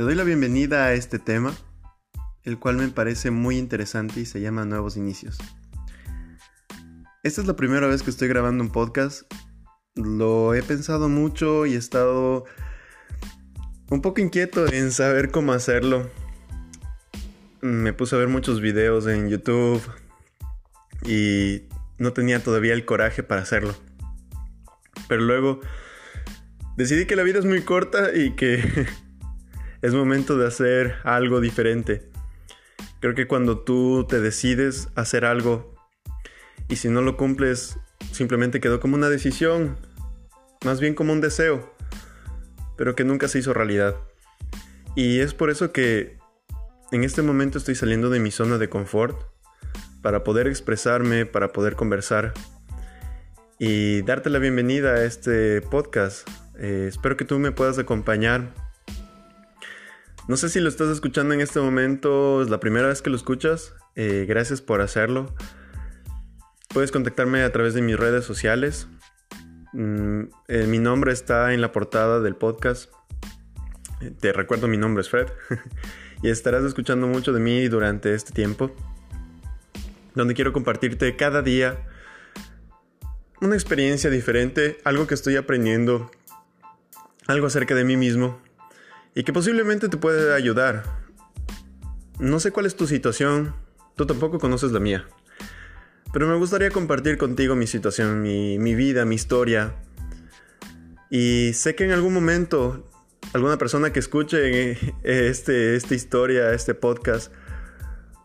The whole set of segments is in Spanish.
Te doy la bienvenida a este tema, el cual me parece muy interesante y se llama Nuevos Inicios. Esta es la primera vez que estoy grabando un podcast. Lo he pensado mucho y he estado un poco inquieto en saber cómo hacerlo. Me puse a ver muchos videos en YouTube y no tenía todavía el coraje para hacerlo. Pero luego decidí que la vida es muy corta y que es momento de hacer algo diferente. Creo que cuando tú te decides hacer algo y si no lo cumples, simplemente quedó como una decisión, más bien como un deseo, pero que nunca se hizo realidad. Y es por eso que en este momento estoy saliendo de mi zona de confort para poder expresarme, para poder conversar y darte la bienvenida a este podcast. Eh, espero que tú me puedas acompañar no sé si lo estás escuchando en este momento, es la primera vez que lo escuchas. Eh, gracias por hacerlo. Puedes contactarme a través de mis redes sociales. Mm, eh, mi nombre está en la portada del podcast. Eh, te recuerdo, mi nombre es Fred. y estarás escuchando mucho de mí durante este tiempo. Donde quiero compartirte cada día una experiencia diferente, algo que estoy aprendiendo, algo acerca de mí mismo y que posiblemente te puede ayudar. No sé cuál es tu situación, tú tampoco conoces la mía, pero me gustaría compartir contigo mi situación, mi, vida, mi historia. Y sé que en algún momento alguna persona que escuche este, esta historia, este podcast,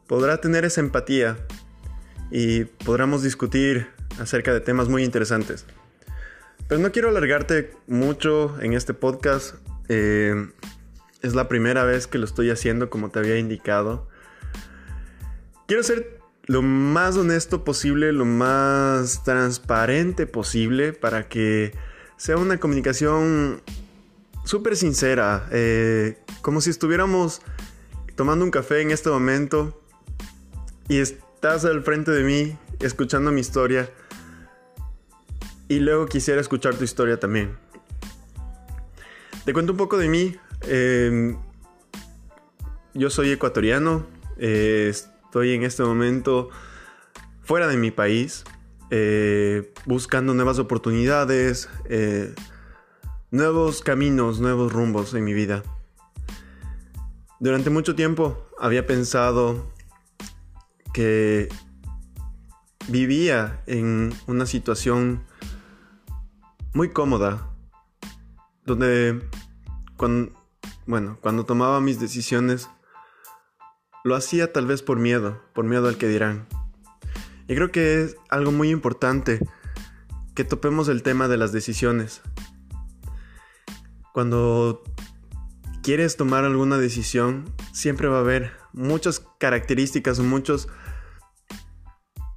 podrá tener esa empatía y podremos discutir acerca de temas muy interesantes. Pero no quiero alargarte mucho en este podcast. Eh, es la primera vez que lo estoy haciendo como te había indicado. Quiero ser lo más honesto posible, lo más transparente posible para que sea una comunicación súper sincera, eh, como si estuviéramos tomando un café en este momento y estás al frente de mí escuchando mi historia y luego quisiera escuchar tu historia también. Te cuento un poco de mí. Em, yo soy ecuatoriano, eh, estoy en este momento fuera de mi país, eh, buscando nuevas oportunidades, eh, nuevos caminos, nuevos rumbos en mi vida. Durante mucho tiempo había pensado que vivía en una situación muy cómoda, donde cuando, bueno, cuando tomaba mis decisiones, lo hacía tal vez por miedo, por miedo al que dirán. Y creo que es algo muy importante que topemos el tema de las decisiones. Cuando quieres tomar alguna decisión, siempre va a haber muchas características, muchos,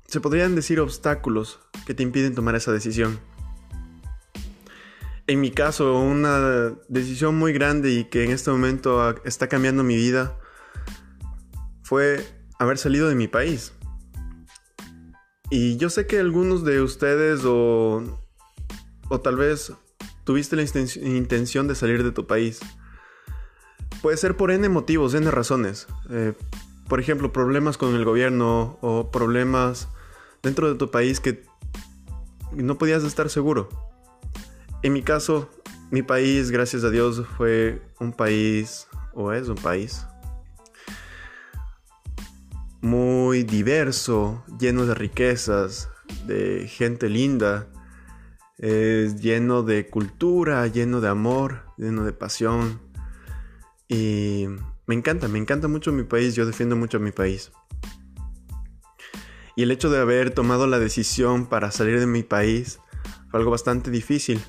se podrían decir obstáculos que te impiden tomar esa decisión en mi caso, una decisión muy grande y que en este momento está cambiando mi vida fue haber salido de mi país. Y yo sé que algunos de ustedes o, o tal vez tuviste la intención de salir de tu país. Puede ser por N motivos, N razones. Eh, por ejemplo, problemas con el gobierno o problemas dentro de tu país que no podías estar seguro. En mi caso, mi país, gracias a Dios, fue un país, o es un país, muy diverso, lleno de riquezas, de gente linda, es lleno de cultura, lleno de amor, lleno de pasión. Y me encanta, me encanta mucho mi país, yo defiendo mucho a mi país. Y el hecho de haber tomado la decisión para salir de mi país fue algo bastante difícil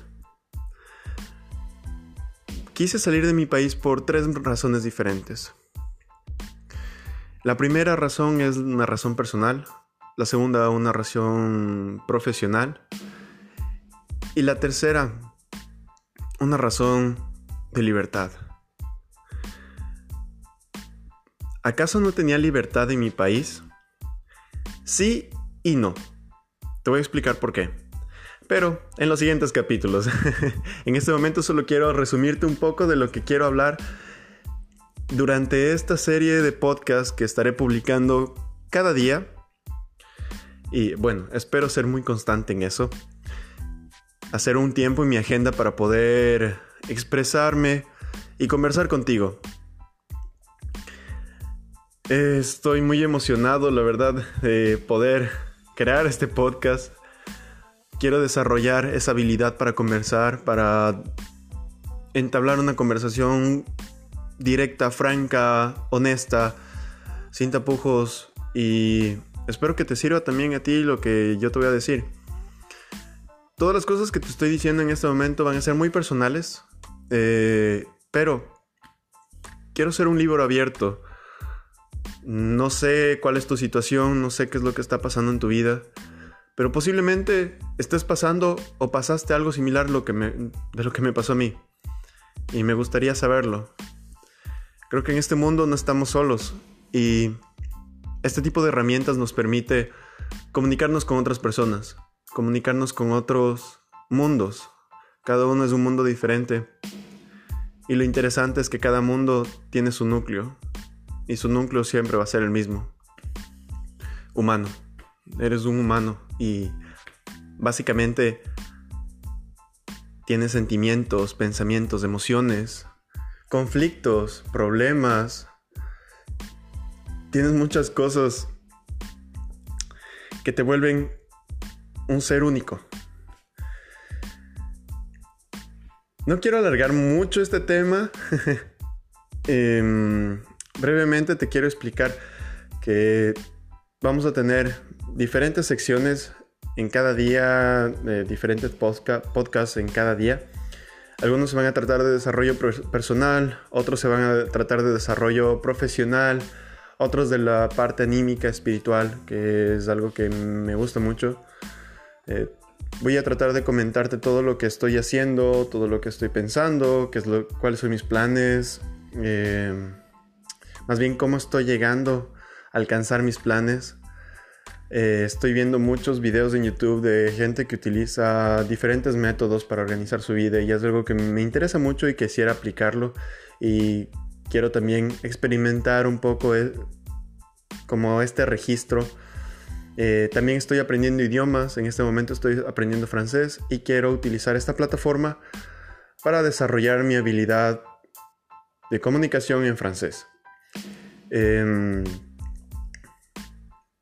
Quise salir de mi país por tres razones diferentes. La primera razón es una razón personal, la segunda una razón profesional y la tercera una razón de libertad. ¿Acaso no tenía libertad en mi país? Sí y no. Te voy a explicar por qué pero en los siguientes capítulos. en este momento solo quiero resumirte un poco de lo que quiero hablar durante esta serie de podcasts que estaré publicando cada día, y bueno, espero ser muy constante en eso, hacer un tiempo en mi agenda para poder expresarme y conversar contigo. Estoy muy emocionado, la verdad, de poder crear este podcast. Quiero desarrollar esa habilidad para conversar, para entablar una conversación directa, franca, honesta, sin tapujos y espero que te sirva también a ti lo que yo te voy a decir. Todas las cosas que te estoy diciendo en este momento van a ser muy personales, eh, pero quiero ser un libro abierto. No sé cuál es tu situación, no sé qué es lo que está pasando en tu vida, pero posiblemente estés pasando o pasaste algo similar lo que de lo que me pasó a mí. Y me gustaría saberlo. Creo que en este mundo no estamos solos y este tipo de herramientas nos permite comunicarnos con otras personas, comunicarnos con otros mundos. Cada uno es un mundo diferente. Y lo interesante es que cada mundo tiene su núcleo. Y su núcleo siempre va a ser el mismo. Humano. Eres un humano. Y básicamente tienes sentimientos, pensamientos, emociones, conflictos, problemas. Tienes muchas cosas que te vuelven un ser único. No quiero alargar mucho este tema. Em, brevemente te quiero explicar que vamos a tener diferentes secciones en cada día, diferentes podcasts en cada día. Algunos se van a tratar de desarrollo personal, otros se van a tratar de desarrollo profesional, otros de la parte anímica, espiritual, que es algo que me gusta mucho. Eh, voy a tratar de comentarte todo lo que estoy haciendo, todo lo que estoy pensando, qué es lo, cuáles son mis planes, eh, más bien cómo estoy llegando a alcanzar mis planes. Eh, estoy viendo muchos videos en YouTube de gente que utiliza diferentes métodos para organizar su vida y es algo que me interesa mucho y quisiera aplicarlo y quiero también experimentar un poco eh, como este registro. Eh, también estoy aprendiendo idiomas, en este momento estoy aprendiendo francés y quiero utilizar esta plataforma para desarrollar mi habilidad de comunicación en francés. Em,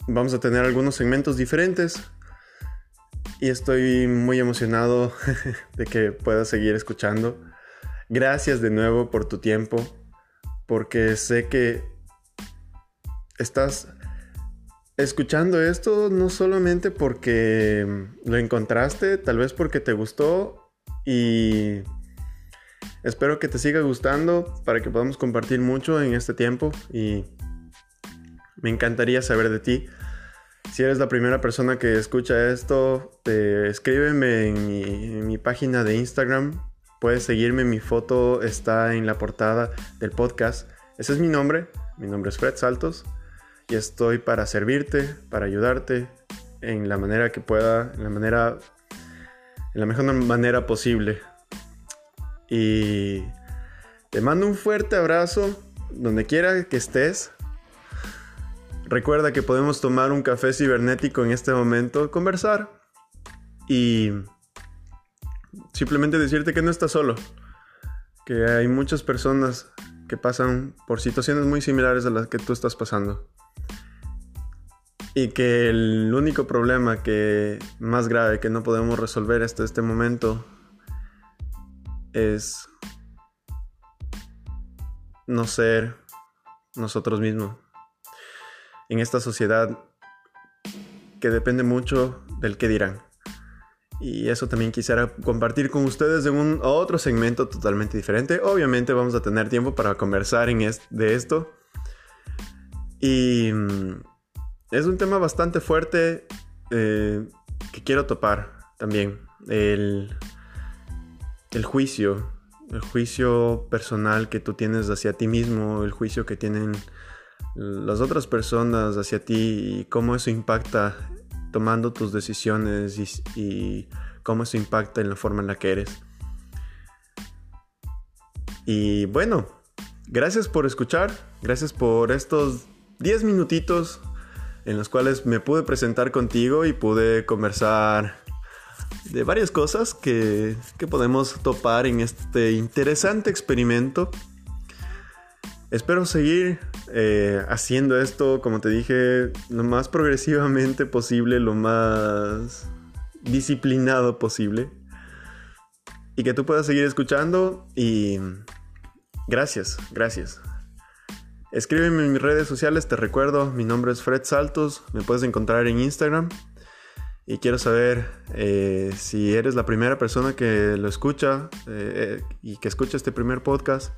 vamos a tener algunos segmentos diferentes y estoy muy emocionado de que puedas seguir escuchando. Gracias de nuevo por tu tiempo, porque sé que estás escuchando esto no solamente porque lo encontraste, tal vez porque te gustó y espero que te siga gustando para que podamos compartir mucho en este tiempo y me encantaría saber de ti. Si eres la primera persona que escucha esto, escríbeme en mi, página de Instagram. Puedes seguirme, mi foto está en la portada del podcast. Ese es mi nombre, mi nombre es Fred Saltos y estoy para servirte, para ayudarte en la manera que pueda, en la manera, en la mejor manera posible. Y te mando un fuerte abrazo donde quiera que estés. Recuerda que podemos tomar un café cibernético en este momento, conversar y simplemente decirte que no estás solo, que hay muchas personas que pasan por situaciones muy similares a las que tú estás pasando. Y que el único problema que más grave que no podemos resolver hasta este momento es no ser nosotros mismos en esta sociedad que depende mucho del que dirán. Y eso también quisiera compartir con ustedes en un otro segmento totalmente diferente. Obviamente vamos a tener tiempo para conversar en de esto. Y mm, es un tema bastante fuerte eh, que quiero topar también. El, el juicio. El juicio personal que tú tienes hacia ti mismo. El juicio que tienen las otras personas hacia ti y cómo eso impacta tomando tus decisiones y, cómo eso impacta en la forma en la que eres. Y bueno, Gracias por escuchar, gracias por estos 10 minutitos en los cuales me pude presentar contigo y pude conversar de varias cosas que, podemos topar en este interesante experimento. Espero seguir eh, haciendo esto, como te dije, lo más progresivamente posible, lo más disciplinado posible. Y que tú puedas seguir escuchando y gracias, gracias. Escríbeme en mis redes sociales, te recuerdo, mi nombre es Fred Saltos, me puedes encontrar en Instagram. Y quiero saber eh, si eres la primera persona que lo escucha eh, y que escucha este primer podcast.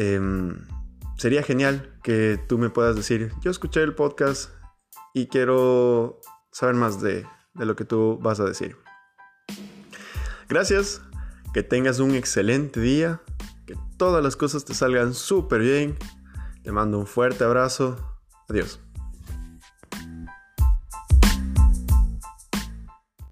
Em, sería genial que tú me puedas decir, yo escuché el podcast y quiero saber más de, de lo que tú vas a decir. Gracias, que tengas un excelente día, que todas las cosas te salgan súper bien te mando un fuerte abrazo. Adiós.